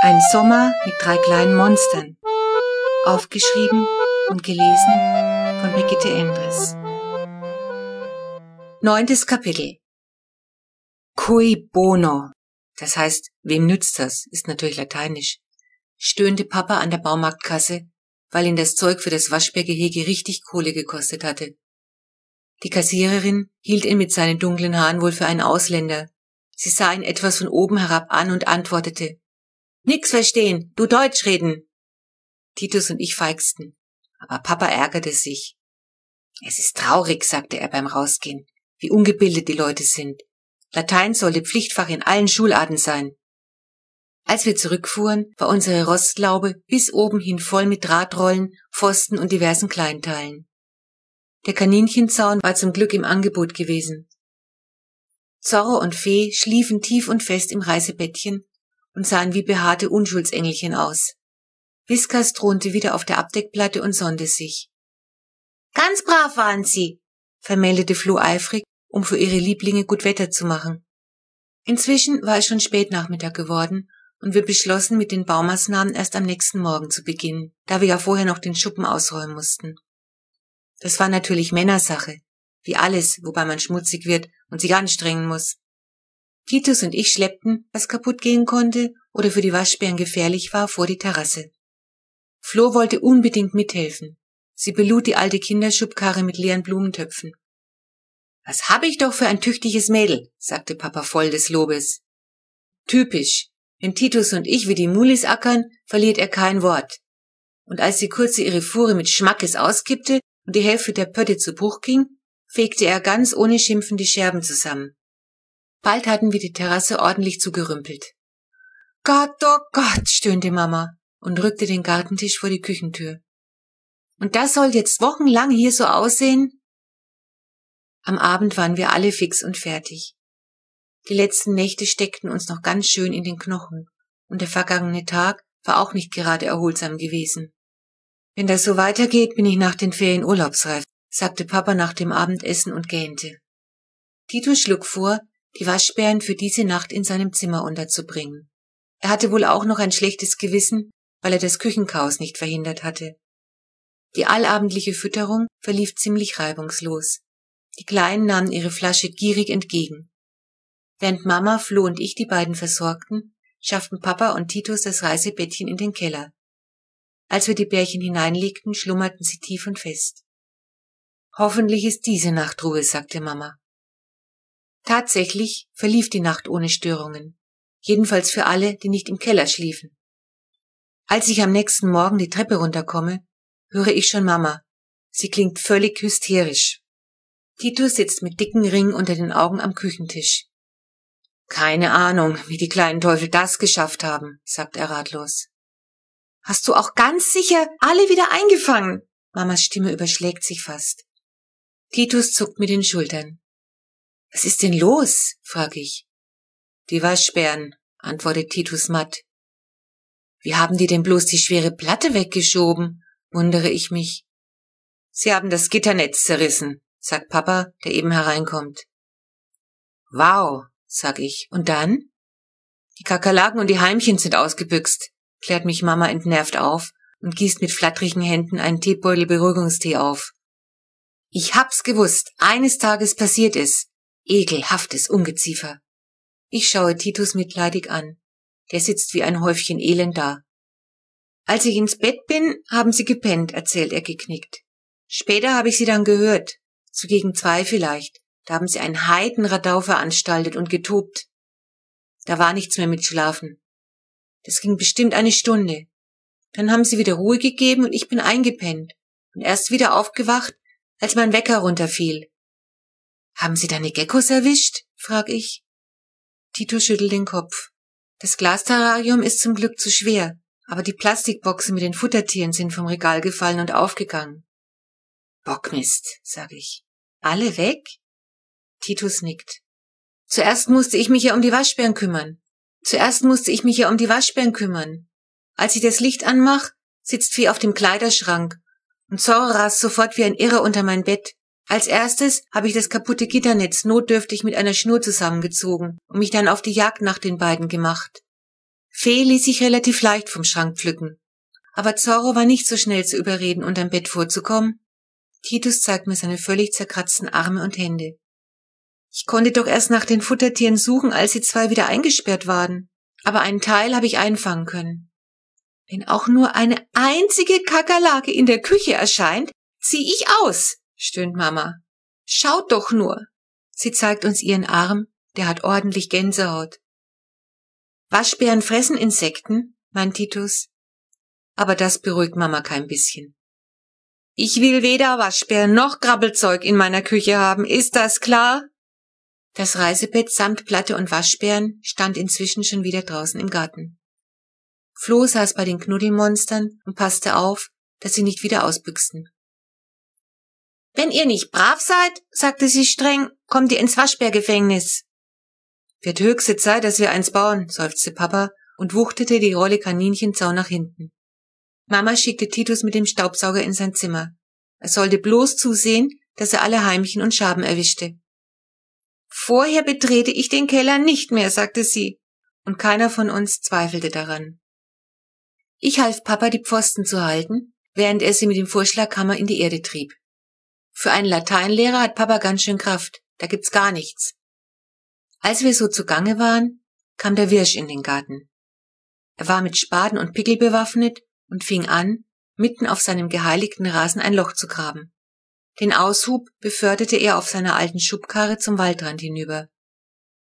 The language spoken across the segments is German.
Ein Sommer mit drei kleinen Monstern. Aufgeschrieben und gelesen von Brigitte Endres. Neuntes Kapitel. Cui bono. Das heißt, wem nützt das? Ist natürlich lateinisch. Stöhnte Papa an der Baumarktkasse, weil ihn das Zeug für das Waschbärgehege richtig Kohle gekostet hatte. Die Kassiererin hielt ihn mit seinen dunklen Haaren wohl für einen Ausländer. Sie sah ihn etwas von oben herab an und antwortete, Nix verstehen, du Deutsch reden. Titus und ich feigsten, aber Papa ärgerte sich. Es ist traurig, sagte er beim Rausgehen, wie ungebildet die Leute sind. Latein sollte Pflichtfach in allen Schularten sein. Als wir zurückfuhren, war unsere Rostlaube bis oben hin voll mit Drahtrollen, Pfosten und diversen Kleinteilen. Der Kaninchenzaun war zum Glück im Angebot gewesen. Zorro und Fee schliefen tief und fest im Reisebettchen und sahen wie behaarte Unschuldsengelchen aus. Viskas thronte wieder auf der Abdeckplatte und sonnte sich. Ganz brav waren sie, vermeldete Flo eifrig, um für ihre Lieblinge gut Wetter zu machen. Inzwischen war es schon Spätnachmittag geworden und wir beschlossen, mit den Baumaßnahmen erst am nächsten Morgen zu beginnen, da wir ja vorher noch den Schuppen ausräumen mussten. Das war natürlich Männersache, wie alles, wobei man schmutzig wird und sich anstrengen muss. Titus und ich schleppten, was kaputt gehen konnte oder für die Waschbären gefährlich war, vor die Terrasse. Flo wollte unbedingt mithelfen. Sie belud die alte Kinderschubkarre mit leeren Blumentöpfen. Was habe ich doch für ein tüchtiges Mädel, sagte Papa voll des Lobes. Typisch. Wenn Titus und ich wie die Mulis ackern, verliert er kein Wort. Und als die Kurze ihre Fuhre mit Schmackes auskippte und die Hälfte der Pötte zu Bruch ging, fegte er ganz ohne Schimpfen die Scherben zusammen. Bald hatten wir die Terrasse ordentlich zugerümpelt. Gott, oh Gott, stöhnte Mama und rückte den Gartentisch vor die Küchentür. Und das soll jetzt wochenlang hier so aussehen? Am Abend waren wir alle fix und fertig. Die letzten Nächte steckten uns noch ganz schön in den Knochen, und der vergangene Tag war auch nicht gerade erholsam gewesen. Wenn das so weitergeht, bin ich nach den Ferien urlaubsreif, sagte Papa nach dem Abendessen und gähnte. Tito schlug vor, die Waschbären für diese Nacht in seinem Zimmer unterzubringen. Er hatte wohl auch noch ein schlechtes Gewissen, weil er das Küchenchaos nicht verhindert hatte. Die allabendliche Fütterung verlief ziemlich reibungslos. Die Kleinen nahmen ihre Flasche gierig entgegen. Während Mama, Flo und ich die beiden versorgten, schafften Papa und Titus das Reisebettchen in den Keller. Als wir die Bärchen hineinlegten, schlummerten sie tief und fest. Hoffentlich ist diese Nacht Ruhe, sagte Mama. Tatsächlich verlief die Nacht ohne Störungen, jedenfalls für alle, die nicht im Keller schliefen. Als ich am nächsten Morgen die Treppe runterkomme, höre ich schon Mama. Sie klingt völlig hysterisch. Titus sitzt mit dicken Ringen unter den Augen am Küchentisch. Keine Ahnung, wie die kleinen Teufel das geschafft haben, sagt er ratlos. Hast du auch ganz sicher alle wieder eingefangen? Mamas Stimme überschlägt sich fast. Titus zuckt mit den Schultern. Was ist denn los? frag ich. Die Waschbären, antwortet Titus matt. Wie haben die denn bloß die schwere Platte weggeschoben? wundere ich mich. Sie haben das Gitternetz zerrissen, sagt Papa, der eben hereinkommt. Wow, sag ich. Und dann? Die Kakerlaken und die Heimchen sind ausgebüxt, klärt mich Mama entnervt auf und gießt mit flatterigen Händen einen Teebeutel Beruhigungstee auf. Ich hab's gewusst, eines Tages passiert es. Ekelhaftes Ungeziefer. Ich schaue Titus mitleidig an. Der sitzt wie ein Häufchen Elend da. Als ich ins Bett bin, haben sie gepennt, erzählt er geknickt. Später habe ich sie dann gehört, zu gegen zwei vielleicht. Da haben sie einen Heidenradau veranstaltet und getobt. Da war nichts mehr mit Schlafen. Das ging bestimmt eine Stunde. Dann haben sie wieder Ruhe gegeben und ich bin eingepennt und erst wieder aufgewacht, als mein Wecker runterfiel. Haben Sie deine Geckos erwischt? frag ich. Tito schüttelt den Kopf. Das Glasterrarium ist zum Glück zu schwer, aber die Plastikboxen mit den Futtertieren sind vom Regal gefallen und aufgegangen. Bockmist, sag ich. Alle weg? Titus nickt. Zuerst musste ich mich ja um die Waschbären kümmern. Zuerst musste ich mich ja um die Waschbären kümmern. Als ich das Licht anmach, sitzt Vieh auf dem Kleiderschrank und Zorro rast sofort wie ein Irrer unter mein Bett. Als erstes habe ich das kaputte Gitternetz notdürftig mit einer Schnur zusammengezogen und mich dann auf die Jagd nach den beiden gemacht. Fee ließ sich relativ leicht vom Schrank pflücken. Aber Zorro war nicht so schnell zu überreden, unterm Bett vorzukommen. Titus zeigt mir seine völlig zerkratzten Arme und Hände. Ich konnte doch erst nach den Futtertieren suchen, als sie zwei wieder eingesperrt waren. Aber einen Teil habe ich einfangen können. Wenn auch nur eine einzige Kakerlake in der Küche erscheint, zieh ich aus, stöhnt Mama. Schaut doch nur. Sie zeigt uns ihren Arm, der hat ordentlich Gänsehaut. Waschbären fressen Insekten, meint Titus. Aber das beruhigt Mama kein bisschen. Ich will weder Waschbären noch Grabbelzeug in meiner Küche haben, ist das klar? Das Reisebett samt Platte und Waschbären stand inzwischen schon wieder draußen im Garten. Flo saß bei den Knuddelmonstern und passte auf, dass sie nicht wieder ausbüchsten. Wenn ihr nicht brav seid, sagte sie streng, kommt ihr ins Waschbärgefängnis. Wird höchste Zeit, dass wir eins bauen, seufzte Papa und wuchtete die Rolle Kaninchenzau nach hinten. Mama schickte Titus mit dem Staubsauger in sein Zimmer. Er sollte bloß zusehen, dass er alle Heimchen und Schaben erwischte. Vorher betrete ich den Keller nicht mehr, sagte sie, und keiner von uns zweifelte daran. Ich half Papa, die Pfosten zu halten, während er sie mit dem Vorschlaghammer in die Erde trieb. Für einen Lateinlehrer hat Papa ganz schön Kraft, da gibt's gar nichts. Als wir so zugange waren, kam der Wirsch in den Garten. Er war mit Spaden und Pickel bewaffnet und fing an, mitten auf seinem geheiligten Rasen ein Loch zu graben. Den Aushub beförderte er auf seiner alten Schubkarre zum Waldrand hinüber.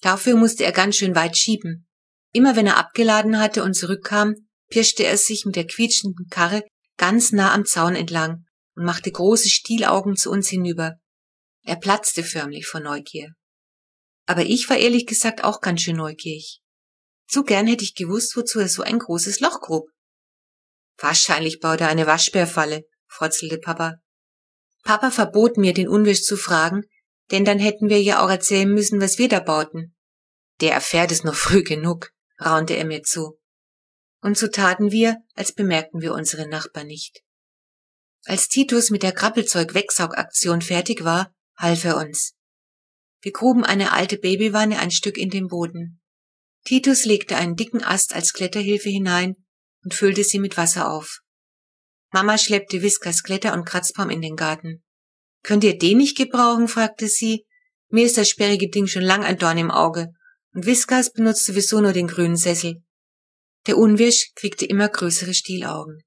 Dafür musste er ganz schön weit schieben. Immer wenn er abgeladen hatte und zurückkam, pirschte er sich mit der quietschenden Karre ganz nah am Zaun entlang und machte große Stielaugen zu uns hinüber. Er platzte förmlich vor Neugier. Aber ich war ehrlich gesagt auch ganz schön neugierig. So gern hätte ich gewusst, wozu er so ein großes Loch grub. Wahrscheinlich baut er eine Waschbärfalle, frotzelte Papa. Papa verbot mir, den Unwisch zu fragen, denn dann hätten wir ja auch erzählen müssen, was wir da bauten. Der erfährt es noch früh genug, raunte er mir zu. Und so taten wir, als bemerkten wir unsere Nachbarn nicht. Als Titus mit der Krabbelzeug-Wegsaugaktion fertig war, half er uns. Wir gruben eine alte Babywanne ein Stück in den Boden. Titus legte einen dicken Ast als Kletterhilfe hinein und füllte sie mit Wasser auf. Mama schleppte Whiskers Kletter- und Kratzbaum in den Garten. Könnt ihr den nicht gebrauchen? fragte sie. Mir ist das sperrige Ding schon lang ein Dorn im Auge. Und Whiskers benutzt sowieso nur den grünen Sessel. Der Unwirsch kriegte immer größere Stielaugen.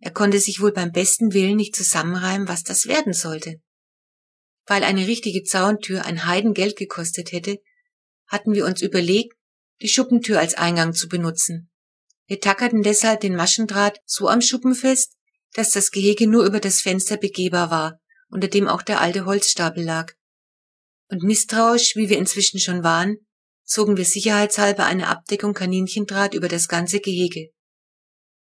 Er konnte sich wohl beim besten Willen nicht zusammenreimen, was das werden sollte. Weil eine richtige Zauntür ein Heidengeld gekostet hätte, hatten wir uns überlegt, die Schuppentür als Eingang zu benutzen. Wir tackerten deshalb den Maschendraht so am Schuppen fest, dass das Gehege nur über das Fenster begehbar war, unter dem auch der alte Holzstapel lag. Und misstrauisch, wie wir inzwischen schon waren, zogen wir sicherheitshalber eine Abdeckung Kaninchendraht über das ganze Gehege.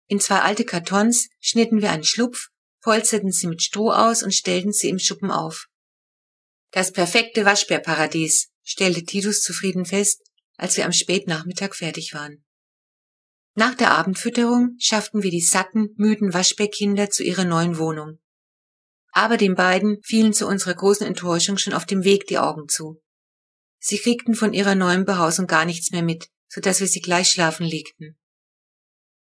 In zwei alte Kartons schnitten wir einen Schlupf, polsterten sie mit Stroh aus und stellten sie im Schuppen auf. Das perfekte Waschbärparadies, stellte Titus zufrieden fest, als wir am Spätnachmittag fertig waren. Nach der Abendfütterung schafften wir die satten, müden Waschbärkinder zu ihrer neuen Wohnung. Aber den beiden fielen zu unserer großen Enttäuschung schon auf dem Weg die Augen zu. Sie kriegten von ihrer neuen Behausung gar nichts mehr mit, so dass wir sie gleich schlafen legten.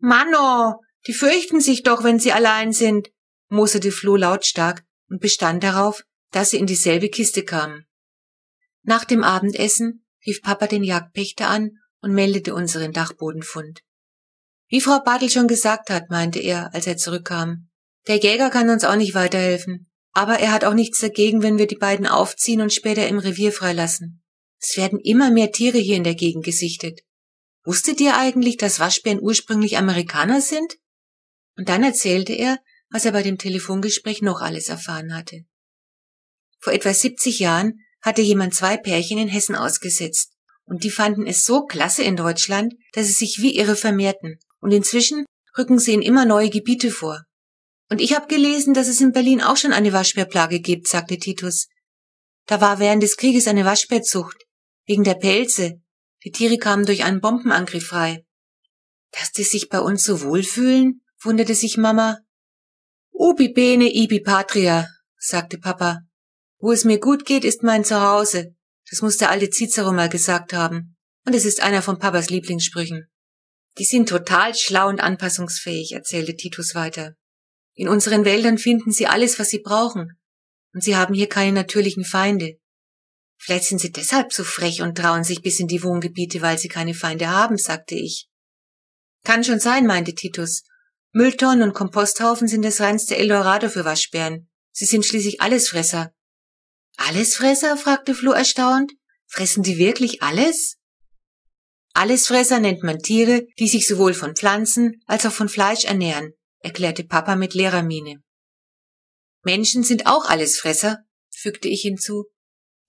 Manno, die fürchten sich doch, wenn sie allein sind, moserte Flo lautstark und bestand darauf, dass sie in dieselbe Kiste kamen. Nach dem Abendessen rief Papa den Jagdpächter an und meldete unseren Dachbodenfund. Wie Frau Bartel schon gesagt hat, meinte er, als er zurückkam. Der Jäger kann uns auch nicht weiterhelfen. Aber er hat auch nichts dagegen, wenn wir die beiden aufziehen und später im Revier freilassen. Es werden immer mehr Tiere hier in der Gegend gesichtet. Wusstet ihr eigentlich, dass Waschbären ursprünglich Amerikaner sind? Und dann erzählte er, was er bei dem Telefongespräch noch alles erfahren hatte. Vor etwa 70 Jahren hatte jemand zwei Pärchen in Hessen ausgesetzt. Und die fanden es so klasse in Deutschland, dass sie sich wie irre vermehrten. Und inzwischen rücken sie in immer neue Gebiete vor. Und ich habe gelesen, dass es in Berlin auch schon eine Waschbärplage gibt, sagte Titus. Da war während des Krieges eine Waschbärzucht. Wegen der Pelze. Die Tiere kamen durch einen Bombenangriff frei. Dass die sich bei uns so wohlfühlen? wunderte sich Mama. Ubi bene ibi patria, sagte Papa. Wo es mir gut geht, ist mein Zuhause. Das muss der alte Cicero mal gesagt haben. Und es ist einer von Papas Lieblingssprüchen. Die sind total schlau und anpassungsfähig, erzählte Titus weiter. In unseren Wäldern finden sie alles, was sie brauchen. Und sie haben hier keine natürlichen Feinde. Vielleicht sind sie deshalb so frech und trauen sich bis in die Wohngebiete, weil sie keine Feinde haben, sagte ich. Kann schon sein, meinte Titus. Mülltonnen und Komposthaufen sind das reinste Eldorado für Waschbären. Sie sind schließlich Allesfresser. Allesfresser? fragte Flo erstaunt. Fressen die wirklich alles? Allesfresser nennt man Tiere, die sich sowohl von Pflanzen als auch von Fleisch ernähren, erklärte Papa mit leerer Miene. Menschen sind auch Allesfresser, fügte ich hinzu.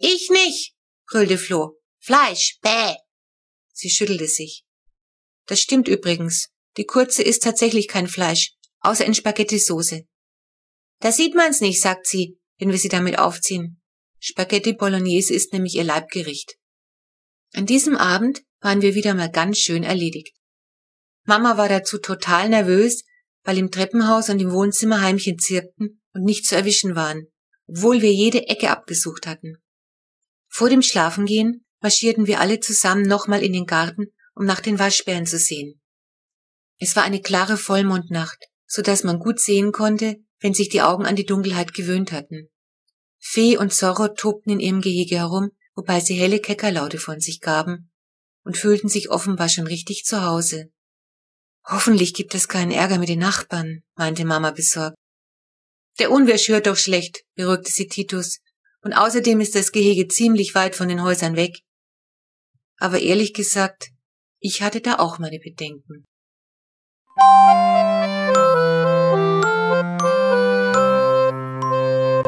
Ich nicht, brüllte Flo. Fleisch, bäh. Sie schüttelte sich. Das stimmt übrigens. Die Kurze isst tatsächlich kein Fleisch, außer in Spaghetti-Soße. Da sieht man's nicht, sagt sie, wenn wir sie damit aufziehen. Spaghetti Bolognese ist nämlich ihr Leibgericht. An diesem Abend waren wir wieder mal ganz schön erledigt. Mama war dazu total nervös, weil im Treppenhaus und im Wohnzimmer Heimchen zirpten und nicht zu erwischen waren, obwohl wir jede Ecke abgesucht hatten. Vor dem Schlafengehen marschierten wir alle zusammen nochmal in den Garten, um nach den Waschbären zu sehen. Es war eine klare Vollmondnacht, so dass man gut sehen konnte, wenn sich die Augen an die Dunkelheit gewöhnt hatten. Fee und Zorro tobten in ihrem Gehege herum, wobei sie helle Keckerlaute von sich gaben und fühlten sich offenbar schon richtig zu Hause. Hoffentlich gibt es keinen Ärger mit den Nachbarn, meinte Mama besorgt. Der Unwirsch hört doch schlecht, beruhigte sie Titus, und außerdem ist das Gehege ziemlich weit von den Häusern weg. Aber ehrlich gesagt, ich hatte da auch meine Bedenken.